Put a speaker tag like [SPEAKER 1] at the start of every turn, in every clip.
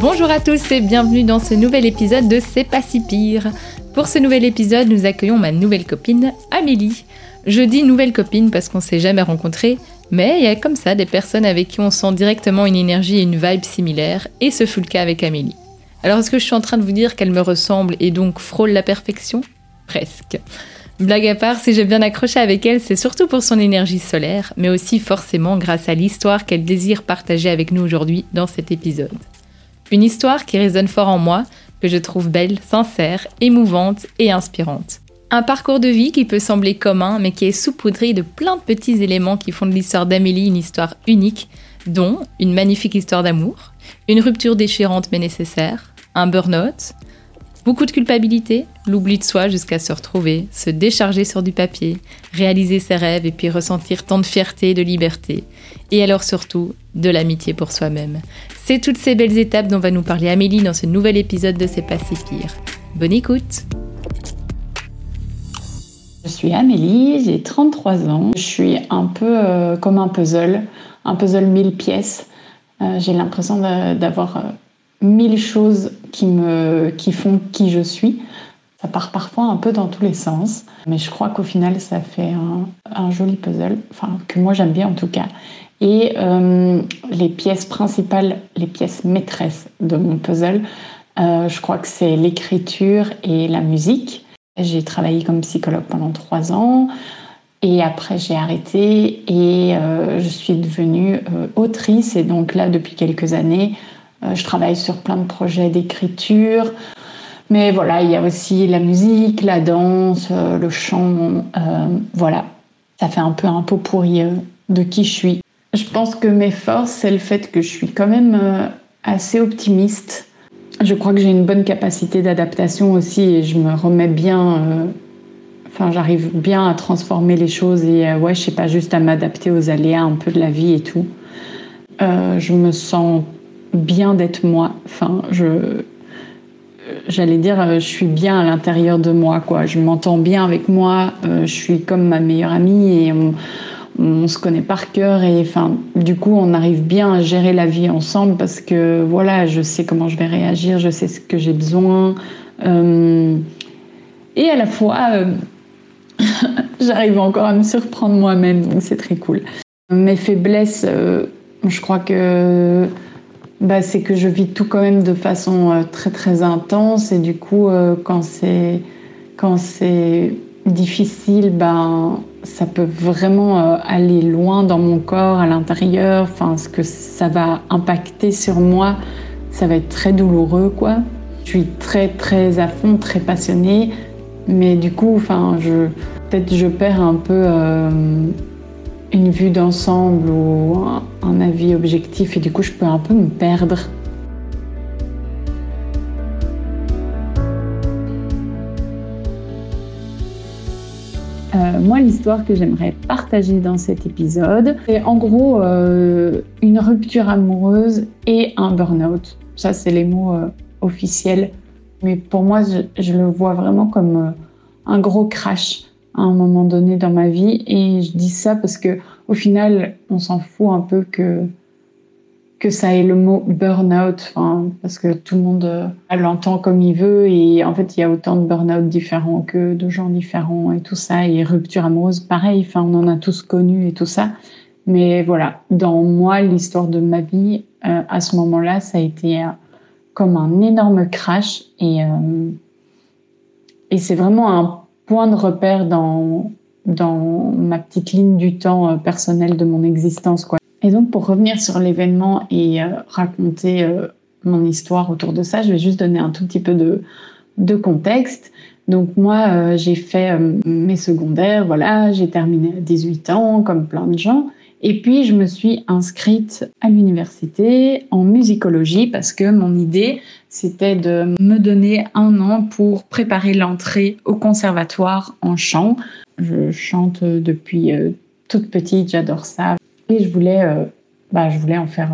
[SPEAKER 1] Bonjour à tous et bienvenue dans ce nouvel épisode de C'est pas si pire. Pour ce nouvel épisode, nous accueillons ma nouvelle copine, Amélie. Je dis nouvelle copine parce qu'on s'est jamais rencontrés, mais il y a comme ça des personnes avec qui on sent directement une énergie et une vibe similaires, et ce fut le cas avec Amélie. Alors est-ce que je suis en train de vous dire qu'elle me ressemble et donc frôle la perfection? Presque. Blague à part, si j'ai bien accroché avec elle, c'est surtout pour son énergie solaire, mais aussi forcément grâce à l'histoire qu'elle désire partager avec nous aujourd'hui dans cet épisode. Une histoire qui résonne fort en moi, que je trouve belle, sincère, émouvante et inspirante. Un parcours de vie qui peut sembler commun, mais qui est saupoudré de plein de petits éléments qui font de l'histoire d'Amélie une histoire unique, dont une magnifique histoire d'amour, une rupture déchirante mais nécessaire, un burn-out, beaucoup de culpabilité, l'oubli de soi jusqu'à se retrouver, se décharger sur du papier, réaliser ses rêves et puis ressentir tant de fierté et de liberté, et alors surtout de l'amitié pour soi-même. C'est toutes ces belles étapes dont va nous parler Amélie dans ce nouvel épisode de C'est pas si pire. Bonne écoute
[SPEAKER 2] Je suis Amélie, j'ai 33 ans. Je suis un peu euh, comme un puzzle, un puzzle mille pièces. Euh, j'ai l'impression d'avoir euh, mille choses qui, me, qui font qui je suis. Ça part parfois un peu dans tous les sens, mais je crois qu'au final, ça fait un, un, joli puzzle, enfin que moi j'aime bien en tout cas. Et euh, les pièces principales, les pièces maîtresses de mon puzzle, euh, je crois que c'est l'écriture et la musique. J'ai travaillé comme psychologue pendant trois ans. Et après, j'ai arrêté et euh, je suis devenue autrice. Et donc là, depuis quelques années, je travaille sur plein de projets d'écriture. Mais voilà, il y a aussi la musique, la danse, le chant. voilà, ça fait un peu un pot pourri de qui je suis. Je pense que mes forces, c'est le fait que je suis quand même euh, assez optimiste. Je crois que j'ai une bonne capacité d'adaptation aussi et je me remets bien. Euh, enfin, j'arrive bien à transformer les choses et euh, ouais, je sais pas, juste à m'adapter aux aléas un peu de la vie et tout. je me sens bien d'être moi. Enfin, je. J'allais dire, je suis bien à l'intérieur de moi, quoi. Je m'entends bien avec moi. je suis comme ma meilleure amie et on on se connaît par cœur et enfin du coup on arrive bien à gérer la vie ensemble parce que voilà je sais comment je vais réagir je sais ce que j'ai besoin euh, et à la fois euh, j'arrive encore à me surprendre moi-même donc c'est très cool. Mes faiblesses euh, je crois que bah, c'est que je vis tout quand même de façon très très intense et du coup quand c'est quand c'est difficile ben ça peut vraiment euh, aller loin dans mon corps, à l'intérieur. Enfin, ce que ça va impacter sur moi, ça va être très douloureux, quoi. Je suis très, très à fond, très passionnée, mais du coup, enfin, je peut-être je perds un peu euh, une vue d'ensemble ou un, un avis objectif, et du coup, je peux un peu me perdre Euh, moi, l'histoire que j'aimerais partager dans cet épisode, c'est en gros euh, une rupture amoureuse et un burn-out. Ça, c'est les mots euh, officiels. Mais pour moi, je, je, le vois vraiment comme un gros crash à un moment donné dans ma vie. Et je dis ça parce que au final, on s'en fout un peu que que ça ait le mot burn-out, parce que tout le monde euh, l'entend comme il veut et en fait il y a autant de burn-out différents que de gens différents et tout ça et rupture amoureuse pareil, on en a tous connu et tout ça. Mais voilà, dans moi l'histoire de ma vie euh, à ce moment-là ça a été euh, comme un énorme crash et et c'est vraiment un point de repère dans, dans ma petite ligne du temps personnelle de mon existence. Quoi. Et donc, pour revenir sur l'événement et raconter mon histoire autour de ça, je vais juste donner un tout petit peu de, contexte. Donc moi, euh, j'ai fait euh, mes secondaires, voilà, j'ai terminé à 18 ans, comme plein de gens. Et puis, je me suis inscrite à l'université en musicologie parce que mon idée, c'était de me donner un an pour préparer l'entrée au conservatoire en chant. Je chante depuis euh, toute petite, j'adore ça. Et je voulais, bah, je voulais en faire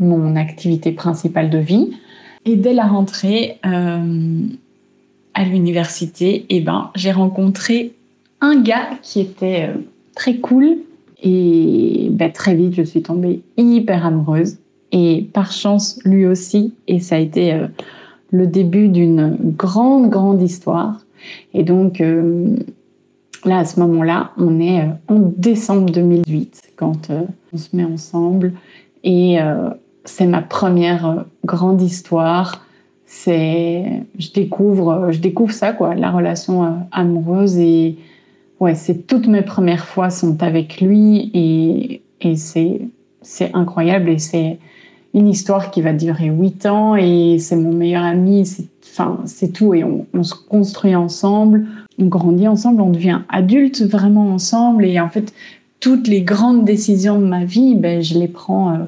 [SPEAKER 2] mon activité principale de vie. Et dès la rentrée euh, à l'université, eh ben, j'ai rencontré un gars qui était euh, très cool. Et ben, très vite, je suis tombée hyper amoureuse. Et par chance, lui aussi. Et ça a été euh, le début d'une grande, grande histoire. Et donc, là, à ce moment-là, on est en décembre 2008 quand on se met ensemble. Et c'est ma première euh, grande histoire. C'est, je découvre, euh, je découvre ça quoi, la relation euh, amoureuse et ouais, c'est toutes mes premières fois sont avec lui et, et c'est, c'est incroyable et c'est une histoire qui va durer huit ans et c'est mon meilleur ami. C'est, enfin, c'est tout et on, se construit ensemble, on grandit ensemble, on devient adulte vraiment ensemble et en fait toutes les grandes décisions de ma vie, ben, je les prends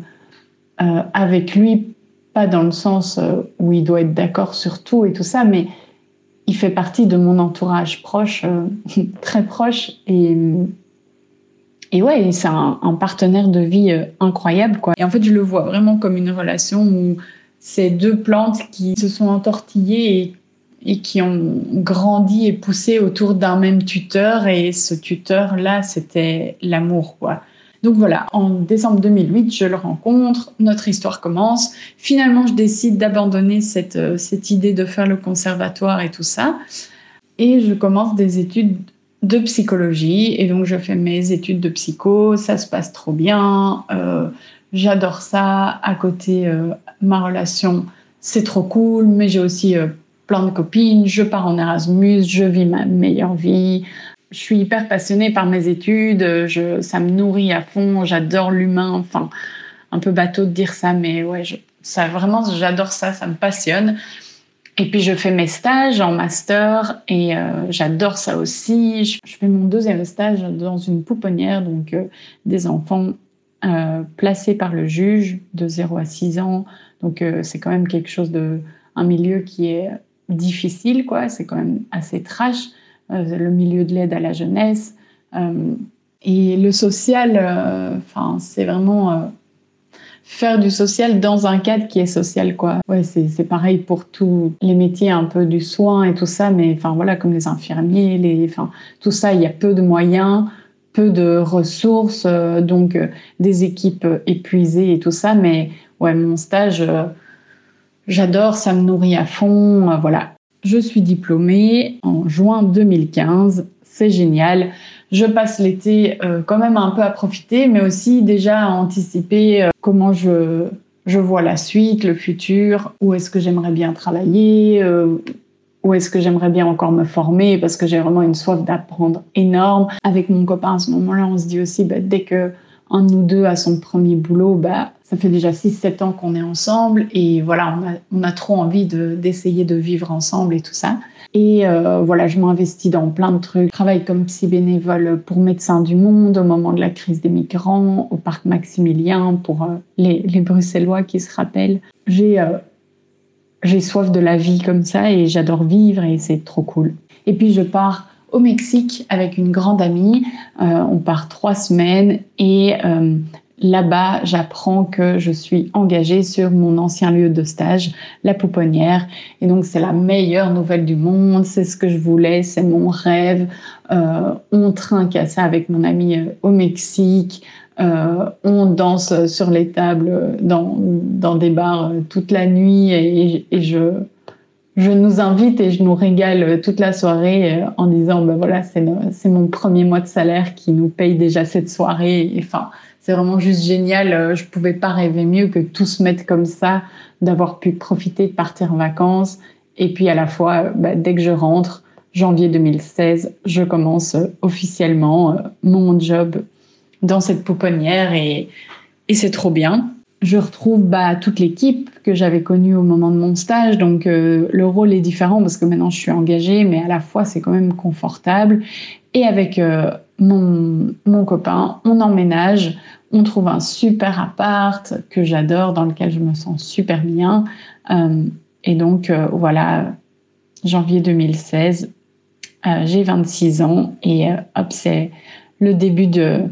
[SPEAKER 2] euh, avec lui, pas dans le sens euh, où il doit être d'accord sur tout et tout ça, mais il fait partie de mon entourage proche, euh, très proche. Et, et ouais, c'est un, partenaire de vie incroyable. Quoi. Et en fait, je le vois vraiment comme une relation où c'est deux plantes qui se sont entortillées et, et qui ont grandi et poussé autour d'un même tuteur. Et ce tuteur-là, c'était l'amour. quoi. Donc voilà, en décembre 2008, je le rencontre, notre histoire commence. Finalement, je décide d'abandonner cette, euh, cette idée de faire le conservatoire et tout ça. Et je commence des études de psychologie. Et donc, je fais mes études de psycho. Ça se passe trop bien. Euh, j'adore ça. À côté, euh, ma relation, c'est trop cool. Mais j'ai aussi plein de copines. Je pars en Erasmus. Je vis ma meilleure vie je suis hyper passionnée par mes études, ça me nourrit à fond, j'adore l'humain, enfin, un peu bateau de dire ça, mais ouais, ça vraiment, j'adore ça, ça me passionne. Et puis je fais mes stages en master et euh, j'adore ça aussi. Je, fais mon deuxième stage dans une pouponnière, donc euh, des enfants euh, placés par le juge de 0 à 6 ans. Donc c'est quand même quelque chose de, un milieu qui est difficile, quoi. C'est quand même assez trash. Euh, le milieu de l'aide à la jeunesse. Euh, et le social, euh, enfin, c'est vraiment faire du social dans un cadre qui est social quoi. Ouais, c'est pareil pour tous les métiers un peu du soin et tout ça mais enfin voilà comme les infirmiers, les enfin tout ça, il y a peu de moyens, peu de ressources donc des équipes épuisées et tout ça mais ouais, mon stage j'adore, ça me nourrit à fond, voilà. Je suis diplômée en juin 2015. C'est génial. Je passe l'été euh, quand même un peu à profiter, mais aussi déjà à anticiper euh, comment je, je vois la suite, le futur, où est-ce que j'aimerais bien travailler, euh, où est-ce que j'aimerais bien encore me former, parce que j'ai vraiment une soif d'apprendre énorme. Avec mon copain à ce moment-là, on se dit aussi, bah, dès que un de nous deux a son premier boulot, bah, ça fait déjà 6-7 ans qu'on est ensemble et voilà, on a, on a trop envie d'essayer de, vivre ensemble et tout ça. Et euh, voilà, je m'investis dans plein de trucs. Je travaille comme psy bénévole pour Médecins du Monde au moment de la crise des migrants, au parc Maximilien pour euh, les, les, Bruxellois qui se rappellent. J'ai euh, j'ai soif de la vie comme ça et j'adore vivre et c'est trop cool. Et puis je pars au Mexique avec une grande amie. on part trois semaines et Là-bas, j'apprends que je suis engagée sur mon ancien lieu de stage, la pouponnière. Et donc, c'est la meilleure nouvelle du monde. C'est ce que je voulais, c'est mon rêve. Euh, on trinque à ça avec mon ami euh, au Mexique. Euh, on danse sur les tables dans, dans des bars toute la nuit et, et, je, je nous invite et je nous régale toute la soirée en disant ben voilà c'est mon premier mois de salaire qui nous paye déjà cette soirée enfin c'est vraiment juste génial. Euh, je pouvais pas rêver mieux que tout se mettre comme ça, d'avoir pu profiter de partir en vacances Et puis à la fois, bah, dès que je rentre, janvier 2016, je commence officiellement mon job dans cette pouponnière et, et c'est trop bien. Je retrouve bah, toute l'équipe que j'avais connue au moment de mon stage, donc le rôle est différent parce que maintenant je suis engagée, mais à la fois c'est quand même confortable. Et avec mon, mon copain, on emménage, on trouve un super appart que j'adore, dans lequel je me sens super bien. Euh, et donc, euh, voilà, janvier 2016, euh, j'ai 26 ans et hop, c'est le début de,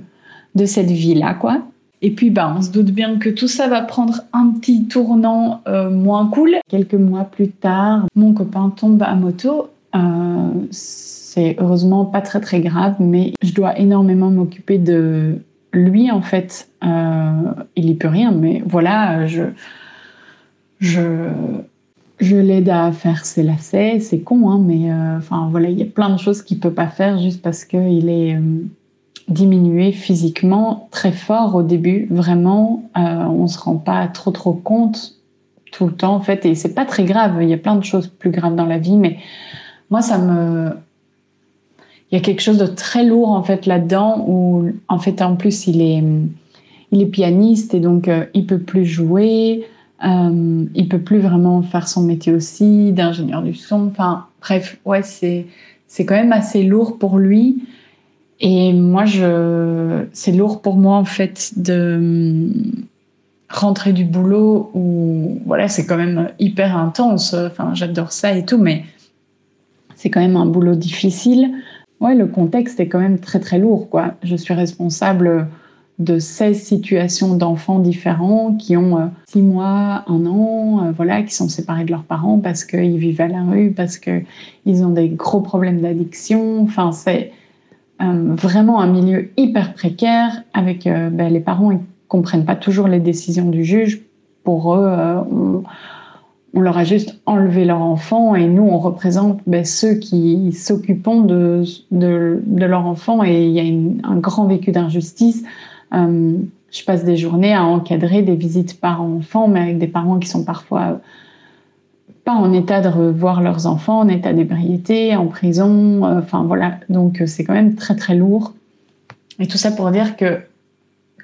[SPEAKER 2] de cette vie-là, quoi. Et puis, bah, on se doute bien que tout ça va prendre un petit tournant moins cool. Quelques mois plus tard, mon copain tombe à moto. c'est heureusement pas très très grave, mais je dois énormément m'occuper de lui, en fait, euh, il n'y peut rien, mais voilà, je, je, je l'aide à faire ses lacets, c'est con, hein, mais euh, enfin voilà, il y a plein de choses qu'il peut pas faire juste parce qu'il est euh, diminué physiquement très fort au début, vraiment, on ne se rend pas trop trop compte tout le temps, en fait, et c'est pas très grave, il y a plein de choses plus graves dans la vie, mais moi, ça me il y a quelque chose de très lourd en fait là-dedans où en fait en plus il est il est pianiste et donc euh, il peut plus jouer, euh, il peut plus vraiment faire son métier aussi d'ingénieur du son. Enfin bref, ouais c'est c'est quand même assez lourd pour lui. Et moi je c'est lourd pour moi en fait de rentrer du boulot où voilà c'est quand même hyper intense. Enfin j'adore ça et tout, mais c'est quand même un boulot difficile ouais, le contexte est quand même très très lourd. Quoi. Je suis responsable de 16 situations d'enfants différents qui ont 6 euh, mois, 1 an, euh, voilà, qui sont séparés de leurs parents parce qu'ils vivent à la rue, parce qu'ils ont des gros problèmes d'addiction. Enfin, c'est vraiment un milieu hyper précaire avec ben, les parents, ils comprennent pas toujours les décisions du juge. Pour eux, on, on leur a juste enlevé leur enfant et nous, on représente ben, ceux qui s'occupent de, leur enfant et il y a un grand vécu d'injustice. Euh, je passe des journées à encadrer des visites par enfant, mais avec des parents qui sont parfois en état de revoir leurs enfants, en état d'ébriété, en prison. Euh, enfin voilà, donc euh, c'est quand même très très lourd. Et tout ça pour dire que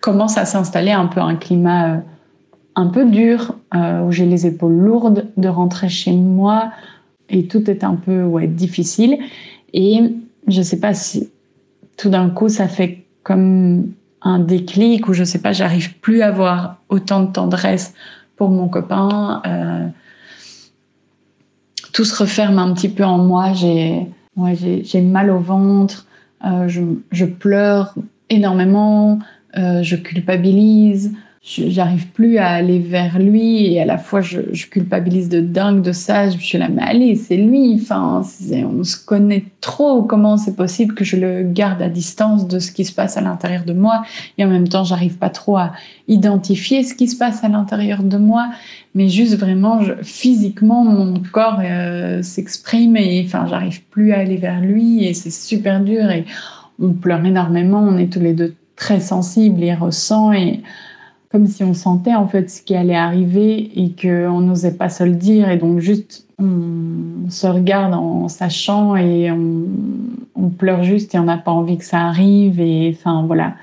[SPEAKER 2] commence à s'installer un peu un climat un peu dur, euh, où j'ai les épaules lourdes de rentrer chez moi et tout est un peu difficile. Et je sais pas si tout d'un coup ça fait comme un déclic ou je sais pas, j'arrive plus à avoir autant de tendresse pour mon copain. Euh, tout se referme un petit peu en moi. J'ai mal au ventre, euh, je, je, pleure énormément, je culpabilise j'arrive plus à aller vers lui et à la fois je, culpabilise de dingue de ça. Je suis là, mais allez, c'est lui. Enfin, on se connaît trop. Comment c'est possible que je le garde à distance de ce qui se passe à l'intérieur de moi Et en même temps, j'arrive pas trop à identifier ce qui se passe à l'intérieur de moi, mais juste vraiment, physiquement, mon corps euh, s'exprime et enfin, j'arrive plus à aller vers lui et c'est super dur et on pleure énormément. On est tous les deux très sensibles et ressent et comme si on sentait en fait ce qui allait arriver et qu'on n'osait pas se le dire. Et donc juste on se regarde en sachant et on, pleure juste et on n'a pas envie que ça arrive. Et enfin voilà.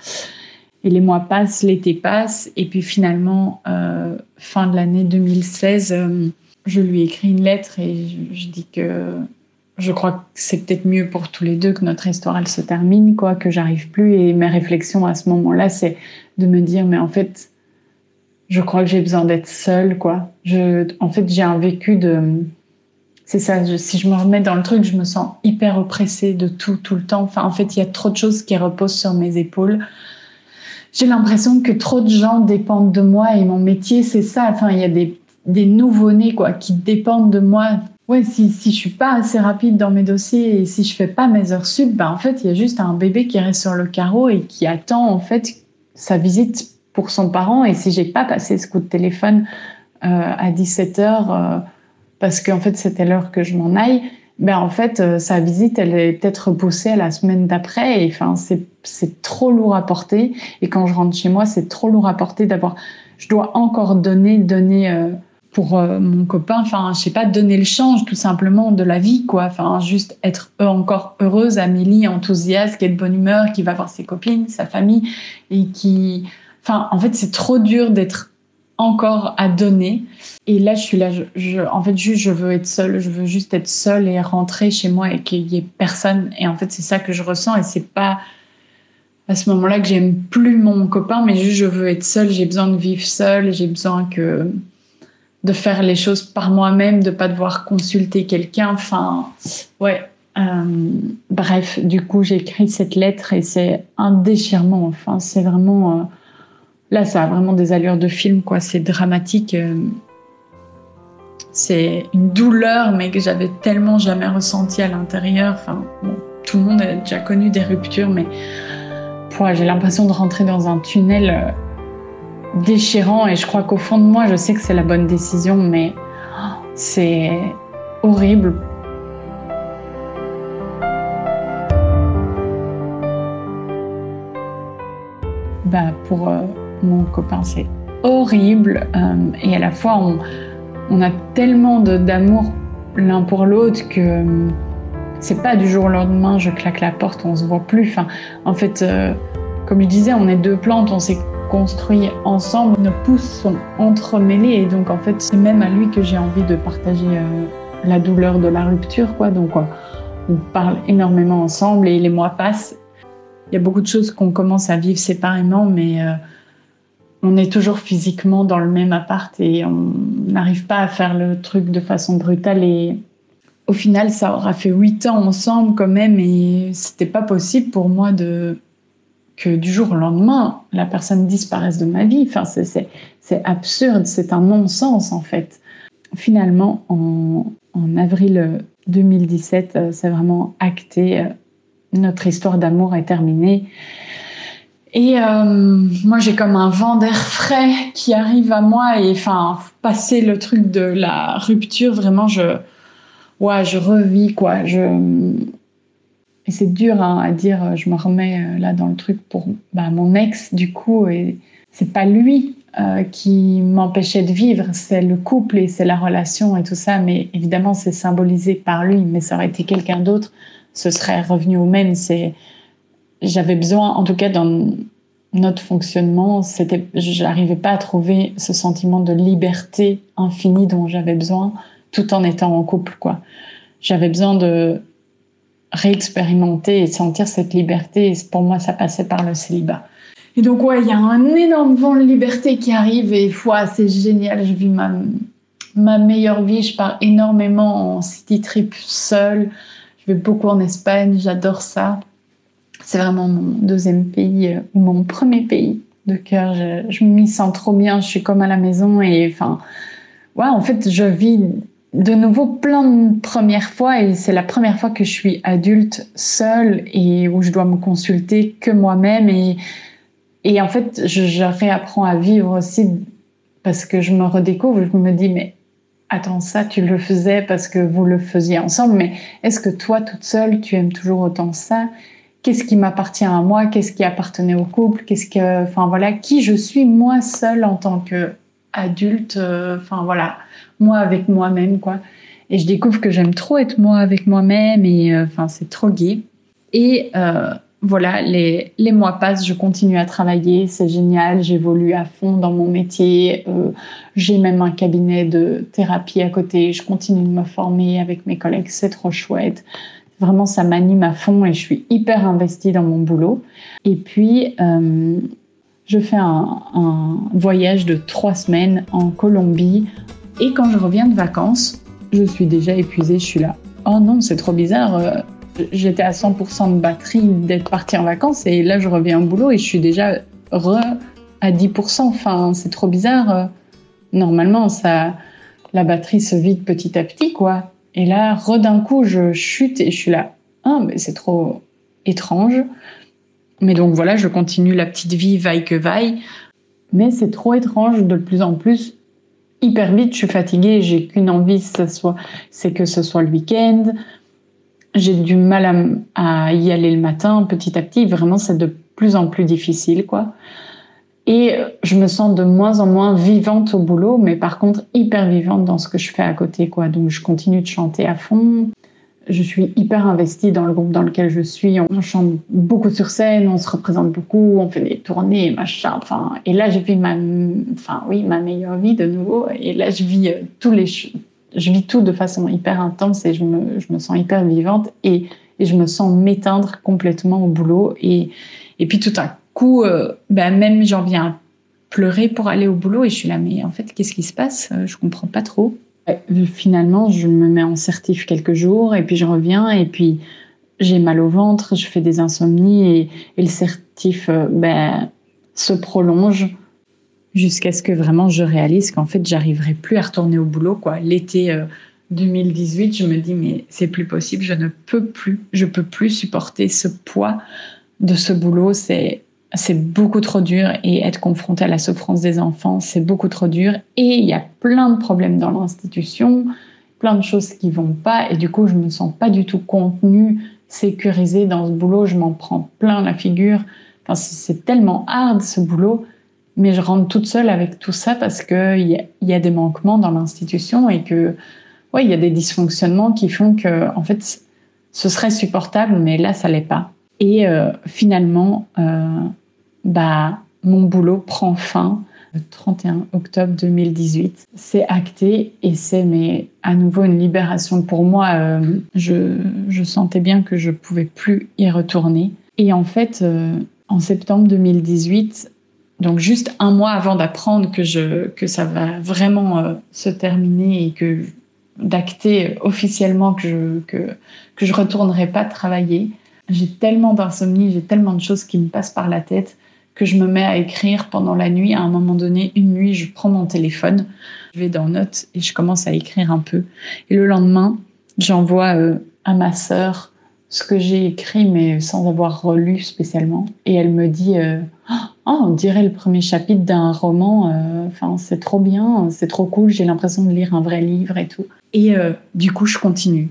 [SPEAKER 2] Et les mois passent, l'été passe. Et puis finalement euh, fin de l'année 2016, euh, je lui écris une lettre et je, dis que je crois que c'est peut-être mieux pour tous les deux que notre histoire elle se termine quoi, que j'arrive plus. Et mes réflexions à ce moment-là c'est de me dire mais en fait je crois que j'ai besoin d'être seule, quoi. Je, en fait, j'ai un vécu de. C'est ça, si je me remets dans le truc, je me sens hyper oppressée de tout, tout le temps. Enfin, en fait, il y a trop de choses qui reposent sur mes épaules. J'ai l'impression que trop de gens dépendent de moi et mon métier, c'est ça. Enfin, il y a des, des nouveau-nés, quoi, qui dépendent de moi. Ouais, si, si je suis pas assez rapide dans mes dossiers et si je fais pas mes heures sub, ben, en fait, il y a juste un bébé qui reste sur le carreau et qui attend, en fait, sa visite pour son parent. Et si j'ai pas passé ce coup de téléphone euh, à 17 heures euh, parce qu'en fait c'était l'heure que je m'en aille, ben en fait euh, sa visite elle est peut-être repoussée à la semaine d'après. Et enfin c'est trop lourd à porter. Et quand je rentre chez moi c'est trop lourd à porter d'abord. Je dois encore donner donner pour mon copain, enfin, je sais pas, donner le change tout simplement de la vie, quoi. Enfin, juste être encore heureuse, Amélie, enthousiaste, qui est de bonne humeur, qui va voir ses copines, sa famille, et qui, enfin, en fait, c'est trop dur d'être encore à donner. Et là, je suis là, en fait, juste, je veux être seule, je veux juste être seule et rentrer chez moi et qu'il y ait personne. Et en fait, c'est ça que je ressens et c'est pas à ce moment-là que j'aime plus mon copain, mais juste je veux être seule, j'ai besoin de vivre seule, j'ai besoin que de faire les choses par moi-même, de pas devoir consulter quelqu'un. Enfin, ouais. Euh, bref, du coup, j'ai écrit cette lettre et c'est un déchirement. Enfin, c'est vraiment euh, là, ça a vraiment des allures de film, quoi. C'est dramatique. Euh, c'est une douleur, mais que j'avais tellement jamais ressenti à l'intérieur. Enfin, tout le monde a déjà connu des ruptures, mais j'ai l'impression de rentrer dans un tunnel euh, déchirant et je crois qu'au fond de moi, je sais que c'est la bonne décision, mais oh, c'est horrible. Bah, pour euh, mon copain, c'est horrible euh, et à la fois, on, a tellement d'amour l'un pour l'autre que c'est pas du jour au lendemain, je claque la porte, on se voit plus. Enfin, en fait, euh, comme il disait, on est deux plantes, on s'est construit ensemble, nos pousses sont entremêlées et donc en fait, c'est même à lui que j'ai envie de partager euh, la douleur de la rupture, quoi. Donc, on parle énormément ensemble et les mois passent. Il y a beaucoup de choses qu'on commence à vivre séparément, mais euh, on est toujours physiquement dans le même appart et on n'arrive pas à faire le truc de façon brutale et au final, ça aura fait huit ans ensemble quand même et c'était pas possible pour moi de que du jour au lendemain, la personne disparaisse de ma vie. Enfin, c'est absurde, c'est un non-sens en fait. Finalement, en, avril 2017, euh, c'est vraiment acté. Euh, notre histoire d'amour est terminée. Et euh, moi, j'ai comme un vent d'air frais qui arrive à moi et enfin, passer le truc de la rupture, vraiment, je, ouais, je revis quoi. Je et c'est dur hein, à dire. Je me remets euh, là dans le truc pour bah, mon ex du coup et c'est pas lui euh, qui m'empêchait de vivre, c'est le couple et c'est la relation et tout ça. Mais évidemment, c'est symbolisé par lui. Mais ça aurait été quelqu'un d'autre, ce serait revenu au même. C'est j'avais besoin, en tout cas dans notre fonctionnement, c'était, j'arrivais pas à trouver ce sentiment de liberté infinie dont j'avais besoin tout en étant en couple. J'avais besoin de réexpérimenter et sentir cette liberté. Et pour moi, ça passait par le célibat. Et donc, ouais, il y a un énorme vent de liberté qui arrive et foi, c'est génial. Je vis ma, ma meilleure vie. Je pars énormément en city trip seule. Je vais beaucoup en Espagne. J'adore ça. C'est vraiment mon deuxième pays euh, mon premier pays de cœur. Je, je m'y sens trop bien. Je suis comme à la maison et enfin, ouais, en fait, je vis de nouveau plein de premières fois et c'est la première fois que je suis adulte seule et où je dois me consulter que moi-même et, et en fait je, réapprends à vivre aussi parce que je me redécouvre, je me dis mais attends ça tu le faisais parce que vous le faisiez ensemble mais est-ce que toi toute seule tu aimes toujours autant ça? Qu'est-ce qui m'appartient à moi Qu'est-ce qui appartenait au couple Qu'est-ce que enfin voilà qui je suis moi seule en tant que adulte euh, enfin voilà moi avec moi-même, quoi. Et je découvre que j'aime trop être moi avec moi-même et euh, c'est trop gai. Et euh, voilà, les, les, mois passent, je continue à travailler, c'est génial, j'évolue à fond dans mon métier, j'ai même un cabinet de thérapie à côté, je continue de me former avec mes collègues, c'est trop chouette. Vraiment, ça m'anime à fond et je suis hyper investie dans mon boulot. Et puis, je fais un, voyage de trois semaines en Colombie et quand je reviens de vacances, je suis déjà épuisée, je suis là. Oh non, c'est trop bizarre. Euh, j'étais à 100% de batterie d'être partie en vacances et là je reviens au boulot et je suis déjà re à 10%. Enfin, c'est trop bizarre. Euh, normalement, ça, la batterie se vide petit à petit, quoi. Et là, re d'un coup, je chute et je suis là. Ah, mais c'est trop étrange. Mais donc voilà, je continue la petite vie vaille que vaille. Mais c'est trop étrange de plus en plus hyper vite, je suis fatiguée, j'ai qu'une envie, c'est que ce soit le week-end. J'ai du mal à, y aller le matin, petit à petit. Vraiment, c'est de plus en plus difficile, quoi. Et je me sens de moins en moins vivante au boulot, mais par contre hyper vivante dans ce que je fais à côté. Quoi. Donc je continue de chanter à fond. Je suis hyper investie dans le groupe dans lequel je suis. On chante beaucoup sur scène, on se représente beaucoup, on fait des tournées, machin. Enfin, et là, je vis ma, enfin oui, ma meilleure vie de nouveau. Et là, je vis euh, tous les, je vis tout de façon hyper intense et je me, je me sens hyper vivante et, je me sens m'éteindre complètement au boulot. Et, et puis tout à coup, euh, ben même j'en viens pleurer pour aller au boulot et je suis là, mais en fait, qu'est-ce qui se passe? Euh, Je comprends pas trop. Finalement, je me mets en certif quelques jours et puis je reviens et puis j'ai mal au ventre, je fais des insomnies et, et le certif euh, ben, se prolonge jusqu'à ce que vraiment je réalise qu'en fait, j'arriverai plus à retourner au boulot. quoi. L'été 2018, je me dis, mais c'est plus possible, je ne peux plus, je peux plus supporter ce poids de ce boulot. C'est c'est beaucoup trop dur et être confronté à la souffrance des enfants, c'est beaucoup trop dur. Et il y a plein de problèmes dans l'institution, plein de choses qui vont pas. Et du coup, je me sens pas du tout contenue, sécurisée dans ce boulot. Je m'en prends plein la figure. Enfin, c'est tellement hard ce boulot. Mais je rentre toute seule avec tout ça parce qu'il y, a, y a des manquements dans l'institution et que, ouais, y a des dysfonctionnements qui font que, en fait, ce serait supportable, mais là, ça l'est pas. Et euh, finalement, euh, bah, mon boulot prend fin le 31 octobre 2018. C'est acté et c'est mais à nouveau une libération pour moi. Euh, je, je, sentais bien que je pouvais plus y retourner. Et en fait, euh, en septembre 2018, donc juste un mois avant d'apprendre que, je, que ça va vraiment euh, se terminer et que d'acter officiellement que je, que, que je retournerai pas travailler, j'ai tellement d'insomnie, j'ai tellement de choses qui me passent par la tête que je me mets à écrire pendant la nuit. À un moment donné, une nuit, je prends mon téléphone, je vais dans Notes et je commence à écrire un peu. Et le lendemain, j'envoie euh, à ma sœur ce que j'ai écrit, mais sans avoir relu spécialement. Et elle me dit oh, on dirait le premier chapitre d'un roman. Euh, enfin, c'est trop bien, c'est trop cool. J'ai l'impression de lire un vrai livre et tout. Et du coup, je continue.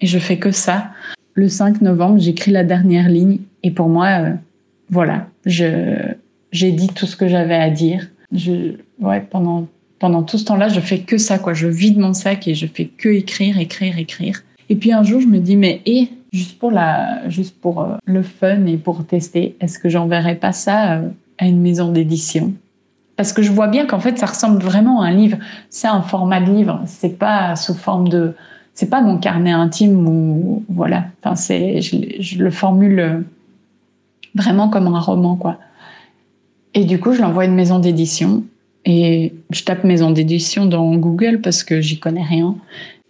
[SPEAKER 2] Et je fais que ça. Le 5 novembre, j'écris la dernière ligne. Et pour moi, voilà, j'ai dit tout ce que j'avais à dire. Je, ouais, pendant, pendant tout ce temps-là, je fais que ça, quoi. Je vide mon sac et je fais que écrire, écrire, écrire. Et puis un jour, je me dis, mais et juste pour la, juste pour euh, le fun et pour tester, est-ce que j'enverrai pas ça euh, à une maison d'édition? Parce que je vois bien qu'en fait, ça ressemble vraiment à un livre. C'est un format de livre. C'est pas sous forme de, c'est pas mon carnet intime ou voilà. Enfin, c'est, je, je le formule vraiment comme un roman, quoi. Et du coup, je l'envoie à une maison d'édition et je tape maison d'édition dans Google parce que j'y connais rien.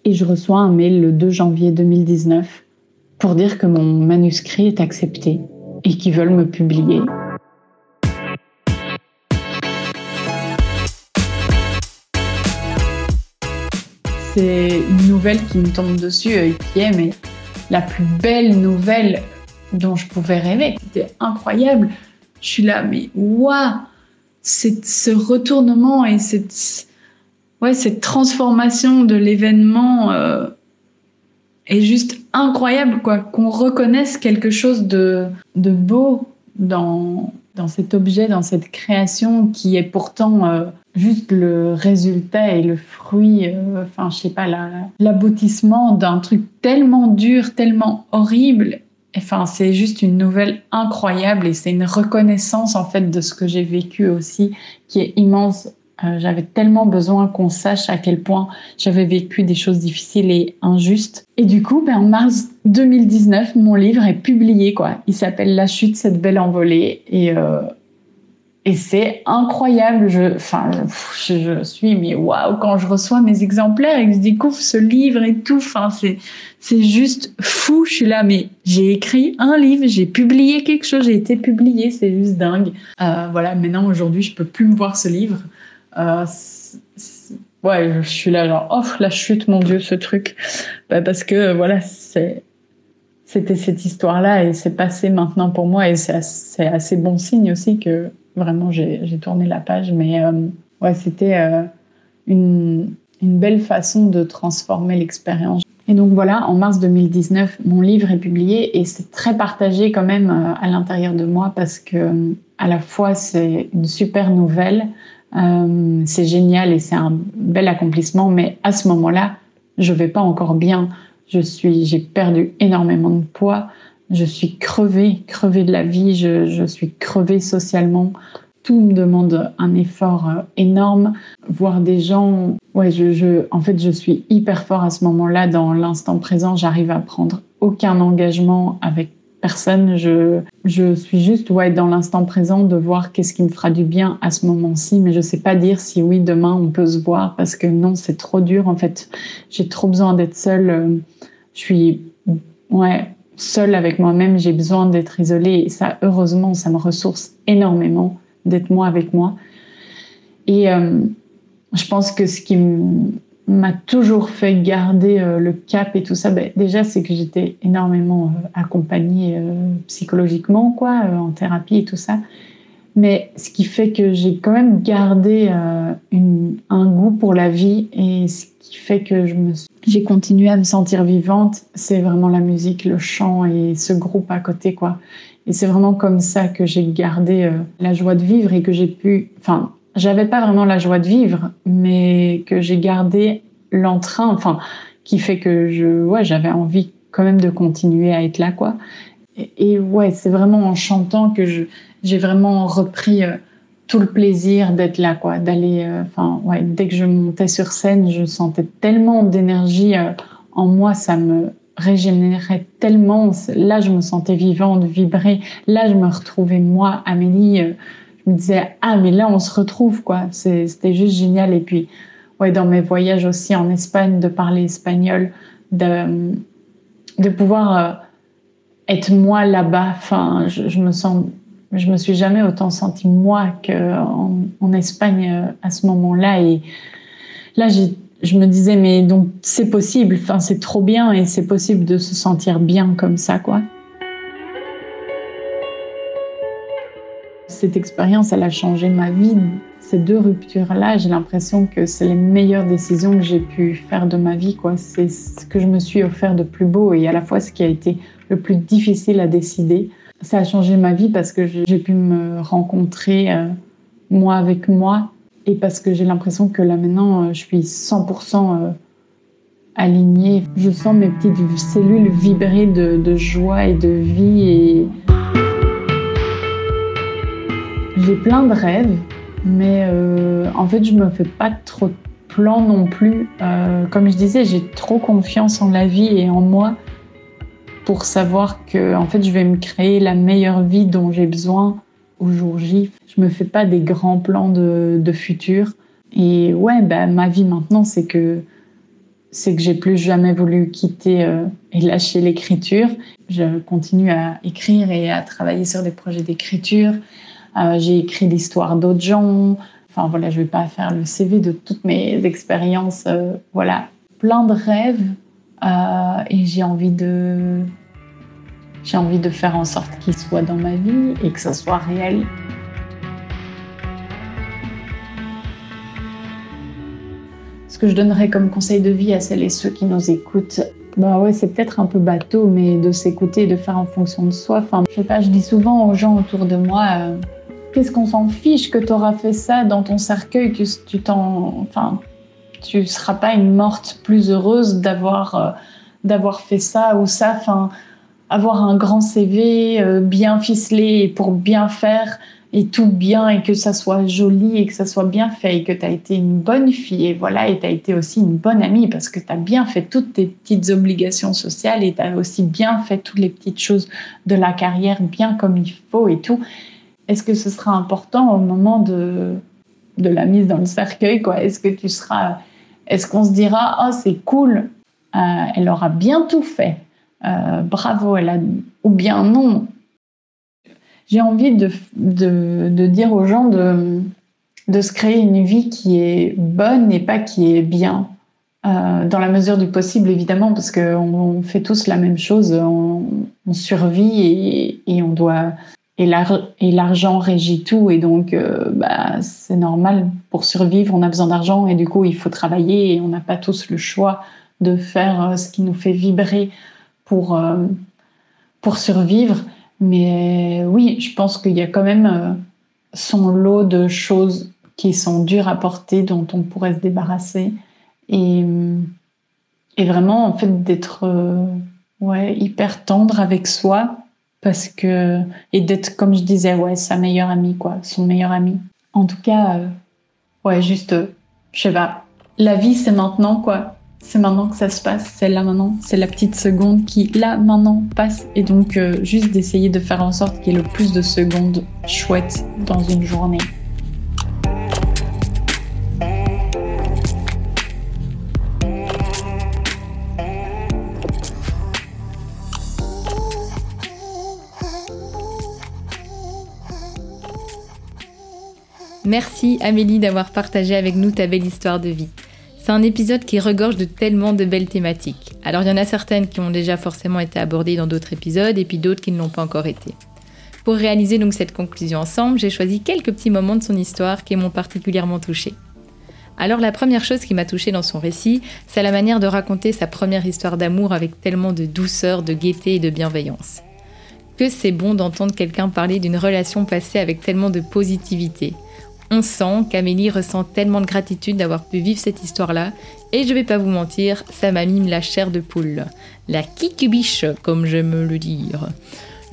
[SPEAKER 2] Et je reçois un mail le 2 janvier 2019 pour dire que mon manuscrit est accepté et qu'ils veulent me publier. C'est une nouvelle qui me tombe dessus et qui est mais, la plus belle nouvelle dont je pouvais rêver. C'était incroyable. Je suis là, mais waouh Ce retournement et cette, ouais, cette transformation de l'événement euh, est juste incroyable, quoi. Qu'on reconnaisse quelque chose de, de beau dans, dans cet objet, dans cette création qui est pourtant euh, juste le résultat et le fruit, euh, enfin, je sais pas, l'aboutissement d'un truc tellement dur, tellement horrible Enfin, c'est juste une nouvelle incroyable et c'est une reconnaissance en fait de ce que j'ai vécu aussi qui est immense. Euh, j'avais tellement besoin qu'on sache à quel point j'avais vécu des choses difficiles et injustes. Et du coup, ben, en mars 2019, mon livre est publié. quoi. Il s'appelle La chute, cette belle envolée. Et euh, et c'est incroyable. Je, enfin, je, suis, mais waouh, quand je reçois mes exemplaires et que je découvre ce livre et tout, enfin, c'est, c'est juste fou. Je suis là, mais j'ai écrit un livre, j'ai publié quelque chose, j'ai été publié, c'est juste dingue. Euh, voilà, maintenant, aujourd'hui, je peux plus me voir ce livre. Euh, ouais, je suis là, genre, oh, la chute, mon Dieu, ce truc. Bah, parce que, voilà, c'est, c'était cette histoire-là et c'est passé maintenant pour moi et c'est assez, assez bon signe aussi que Vraiment, j'ai tourné la page, mais euh, ouais, c'était euh, une, belle façon de transformer l'expérience. Et donc voilà, en mars 2019, mon livre est publié et c'est très partagé quand même euh, à l'intérieur de moi parce que à la fois c'est une super nouvelle, c'est génial et c'est un bel accomplissement, mais à ce moment-là, je vais pas encore bien. Je suis, j'ai perdu énormément de poids. Je suis crevée, crevée de la vie. Je, suis crevée socialement. Tout me demande un effort euh, énorme. Voir des gens, ouais, en fait, je suis hyper fort à ce moment-là dans l'instant présent. J'arrive à prendre aucun engagement avec personne. Je, je suis juste ouais, dans l'instant présent de voir qu'est-ce qui me fera du bien à ce moment-ci, mais je sais pas dire si oui, demain on peut se voir parce que non, c'est trop dur. En fait, j'ai trop besoin d'être seule. Je suis ouais, seule avec moi-même. J'ai besoin d'être isolée. Et ça, heureusement, ça me ressource énormément d'être moi avec moi. Et euh, je pense que ce qui m'a toujours fait garder euh, le cap et tout ça. Ben, déjà, c'est que j'étais énormément euh, accompagnée psychologiquement, quoi, en thérapie et tout ça. Mais ce qui fait que j'ai quand même gardé un goût pour la vie et ce qui fait que je me, j'ai continué à me sentir vivante, c'est vraiment la musique, le chant et ce groupe à côté, quoi. Et c'est vraiment comme ça que j'ai gardé la joie de vivre et que j'ai pu, enfin, j'avais pas vraiment la joie de vivre, mais que j'ai gardé l'entrain, enfin, qui fait que je, ouais, j'avais envie quand même de continuer à être là, quoi. Et, ouais, c'est vraiment en chantant que j'ai vraiment repris euh, tout le plaisir d'être là, quoi, d'aller, euh, enfin, dès que je montais sur scène, je sentais tellement d'énergie euh, en moi, ça me régénérait tellement. Là, je me sentais vivante, vibrer. Là, je me retrouvais moi, Amélie je me disais ah mais là on se retrouve quoi c'était juste génial et puis ouais dans mes voyages aussi en Espagne de parler espagnol de de pouvoir euh, être moi là-bas enfin je, me sens je me suis jamais autant sentie moi qu'en en Espagne euh, à ce moment-là et là je me disais mais donc c'est possible enfin c'est trop bien et c'est possible de se sentir bien comme ça quoi Cette expérience, elle a changé ma vie. Ces deux ruptures-là, j'ai l'impression que c'est les meilleures décisions que j'ai pu faire de ma vie. Quoi. C'est ce que je me suis offert de plus beau et à la fois ce qui a été le plus difficile à décider. Ça a changé ma vie parce que j'ai pu me rencontrer euh, moi avec moi et parce que j'ai l'impression que là maintenant, euh, je suis 100% euh, alignée. Je sens mes petites cellules vibrer de, joie et de vie et j'ai plein de rêves, mais en fait, je me fais pas trop de plans non plus. Comme je disais, j'ai trop confiance en la vie et en moi pour savoir que en fait, je vais me créer la meilleure vie dont j'ai besoin au jour J. Je me fais pas des grands plans de, futur. Et ouais, bah, ma vie maintenant, c'est que c'est que j'ai plus jamais voulu quitter euh, et lâcher l'écriture. Je continue à écrire et à travailler sur des projets d'écriture. Euh, j'ai écrit l'histoire d'autres gens. Enfin voilà, je vais pas faire le CV de toutes mes expériences. Euh, voilà, plein de rêves euh, et j'ai envie de j'ai envie de faire en sorte qu'ils soient dans ma vie et que ça soit réel. Ce que je donnerais comme conseil de vie à celles et ceux qui nous écoutent, bah ouais, c'est peut-être un peu bateau, mais de s'écouter de faire en fonction de soi. Enfin, je sais pas, dis souvent aux gens autour de moi, Qu'est-ce qu'on s'en fiche que tu auras fait ça dans ton cercueil, tu t'en, enfin, tu seras pas une morte plus heureuse d'avoir euh, d'avoir fait ça ou ça. Enfin, avoir un grand CV euh, bien ficelé pour bien faire et tout bien et que ça soit joli et que ça soit bien fait et que tu as été une bonne fille et voilà et tu as été aussi une bonne amie parce que tu as bien fait toutes tes petites obligations sociales et tu as aussi bien fait toutes les petites choses de la carrière bien comme il faut et tout est-ce que ce sera important au moment de, de la mise dans le cercueil quoi? Est-ce que tu seras, est-ce qu'on se dira oh c'est cool, euh, elle aura bien tout fait, euh, bravo, elle a, ou bien non. J'ai envie de, de, dire aux gens de, de se créer une vie qui est bonne et pas qui est bien. Euh, dans la mesure du possible, évidemment, parce qu'on fait tous la même chose, on, on survit et, et, on doit et l'argent régit tout et donc euh, bah, c'est normal pour survivre on a besoin d'argent et du coup il faut travailler et on n'a pas tous le choix de faire ce qui nous fait vibrer pour, pour survivre. Mais oui, je pense qu'il y a quand même son lot de choses qui sont dures à porter, dont on pourrait se débarrasser. Et, et vraiment, en fait, d'être ouais, hyper tendre avec soi parce que et d'être comme je disais ouais sa meilleure amie quoi son meilleur ami. En tout cas euh, ouais juste euh, je sais pas. La vie c'est maintenant quoi. C'est maintenant que ça se passe. C'est là maintenant. C'est la petite seconde qui là maintenant passe. Et donc euh, juste d'essayer de faire en sorte qu'il y ait le plus de secondes chouettes dans une journée
[SPEAKER 1] Merci Amélie d'avoir partagé avec nous ta belle histoire de vie. C'est un épisode qui regorge de tellement de belles thématiques. Alors il y en a certaines qui ont déjà forcément été abordées dans d'autres épisodes et puis d'autres qui ne l'ont pas encore été. Pour réaliser donc cette conclusion ensemble, j'ai choisi quelques petits moments de son histoire qui m'ont particulièrement touchée. Alors la première chose qui m'a touchée dans son récit, c'est la manière de raconter sa première histoire d'amour avec tellement de douceur, de gaieté et de bienveillance. Que c'est bon d'entendre quelqu'un parler d'une relation passée avec tellement de positivité, on sent qu'Amélie ressent tellement de gratitude d'avoir pu vivre cette histoire-là, et je vais pas vous mentir, ça m'amime la chair de poule. La kikubiche, comme j'aime le dire.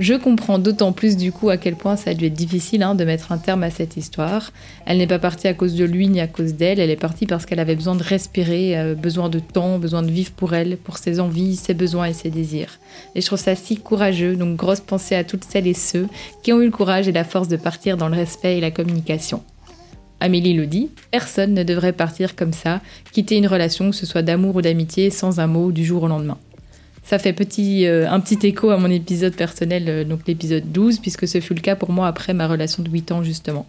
[SPEAKER 1] Je comprends d'autant plus du coup à quel point ça a dû être difficile hein, de mettre un terme à cette histoire. Elle n'est pas partie à cause de lui ni à cause d'elle, elle est partie parce qu'elle avait besoin de respirer, euh, besoin de temps, besoin de vivre pour elle, pour ses envies, ses besoins et ses désirs. Et je trouve ça si courageux, donc grosse pensée à toutes celles et ceux qui ont eu le courage et la force de partir dans le respect et la communication. Amélie le dit, personne ne devrait partir comme ça, quitter une relation, que ce soit d'amour ou d'amitié, sans un mot du jour au lendemain. Ça fait euh, un petit écho à mon épisode personnel, euh, donc l'épisode 12, puisque ce fut le cas pour moi après ma relation de 8 ans justement.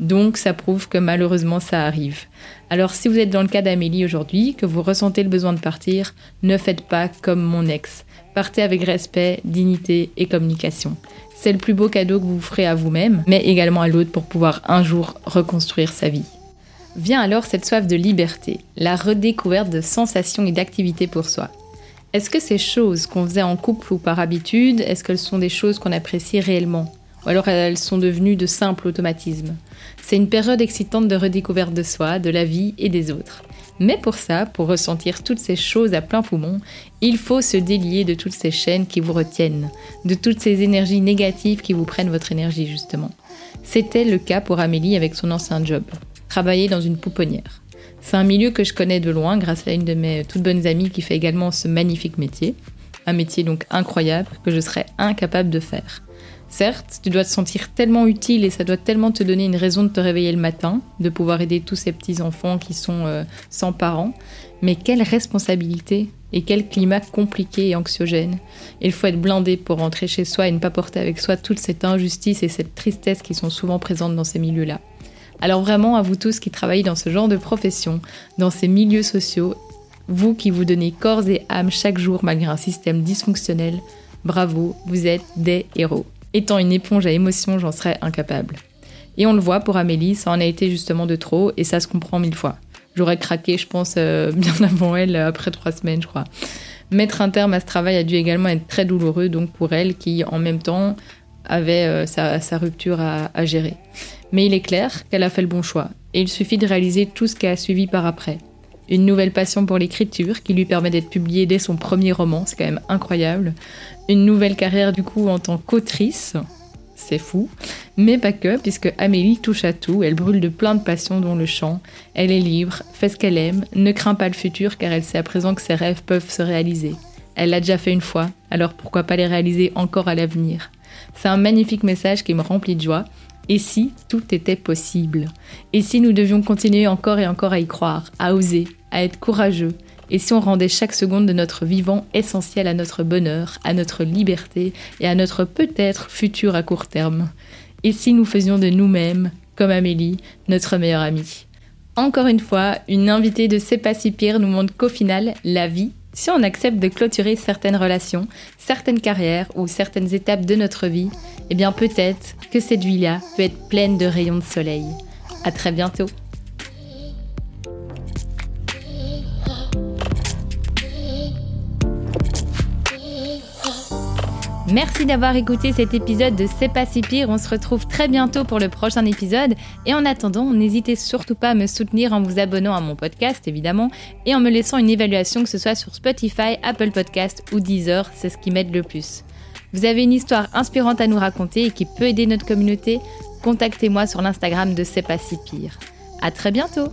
[SPEAKER 1] Donc ça prouve que malheureusement ça arrive. Alors si vous êtes dans le cas d'Amélie aujourd'hui, que vous ressentez le besoin de partir, ne faites pas comme mon ex. Partez avec respect, dignité et communication. C'est le plus beau cadeau que vous ferez à vous-même, mais également à l'autre pour pouvoir un jour reconstruire sa vie. Vient alors cette soif de liberté, la redécouverte de sensations et d'activités pour soi. Est-ce que ces choses qu'on faisait en couple ou par habitude, est-ce qu'elles sont des choses qu'on apprécie réellement? Ou alors elles sont devenues de simples automatismes C'est une période excitante de redécouverte de soi, de la vie et des autres. Mais pour ça, pour ressentir toutes ces choses à plein poumon, il faut se délier de toutes ces chaînes qui vous retiennent, de toutes ces énergies négatives qui vous prennent votre énergie justement. C'était le cas pour Amélie avec son ancien job, travailler dans une pouponnière. C'est un milieu que je connais de loin grâce à une de mes toutes bonnes amies qui fait également ce magnifique métier. Un métier donc incroyable que je serais incapable de faire. Certes, tu dois te sentir tellement utile et ça doit tellement te donner une raison de te réveiller le matin, de pouvoir aider tous ces petits-enfants qui sont euh, sans parents, mais quelle responsabilité et quel climat compliqué et anxiogène. Il faut être blindé pour rentrer chez soi et ne pas porter avec soi toute cette injustice et cette tristesse qui sont souvent présentes dans ces milieux-là. Alors vraiment, à vous tous qui travaillez dans ce genre de profession, dans ces milieux sociaux, vous qui vous donnez corps et âme chaque jour malgré un système dysfonctionnel, bravo, vous êtes des héros. Étant une éponge à émotions, j'en serais incapable. Et on le voit pour Amélie, ça en a été justement de trop et ça se comprend mille fois. J'aurais craqué, je pense, euh, bien avant elle, après trois semaines, je crois. Mettre un terme à ce travail a dû également être très douloureux, donc pour elle, qui en même temps avait euh, sa, rupture à, à gérer. Mais il est clair qu'elle a fait le bon choix, et il suffit de réaliser tout ce qui a suivi par après une nouvelle passion pour l'écriture qui lui permet d'être publiée dès son premier roman, c'est quand même incroyable. Une nouvelle carrière du coup en tant qu'autrice, c'est fou. Mais pas que, puisque Amélie touche à tout, elle brûle de plein de passions dont le chant. Elle est libre, fait ce qu'elle aime, ne craint pas le futur car elle sait à présent que ses rêves peuvent se réaliser. Elle l'a déjà fait une fois, alors pourquoi pas les réaliser encore à l'avenir? C'est un magnifique message qui me remplit de joie et si tout était possible? Et si nous devions continuer encore et encore à y croire, à oser, à être courageux Et si on rendait chaque seconde de notre vivant essentiel à notre bonheur, à notre liberté et à notre peut-être futur à court terme? Et si nous faisions de nous-mêmes, comme Amélie, notre meilleure amie? Encore une fois, une invitée de C'est pas si pire nous montre qu'au final, la vie si on accepte de clôturer certaines relations, certaines carrières ou certaines étapes de notre vie, eh bien peut-être que cette vie-là peut être pleine de rayons de soleil. À très bientôt Merci d'avoir écouté cet épisode de C'est pas si pire. On se retrouve très bientôt pour le prochain épisode. Et en attendant, n'hésitez surtout pas à me soutenir en vous abonnant à mon podcast, évidemment, et en me laissant une évaluation, que ce soit sur Spotify, Apple Podcast ou Deezer. C'est ce qui m'aide le plus. Vous avez une histoire inspirante à nous raconter et qui peut aider notre communauté? Contactez-moi sur l'Instagram de C'est pas si pire. À très bientôt!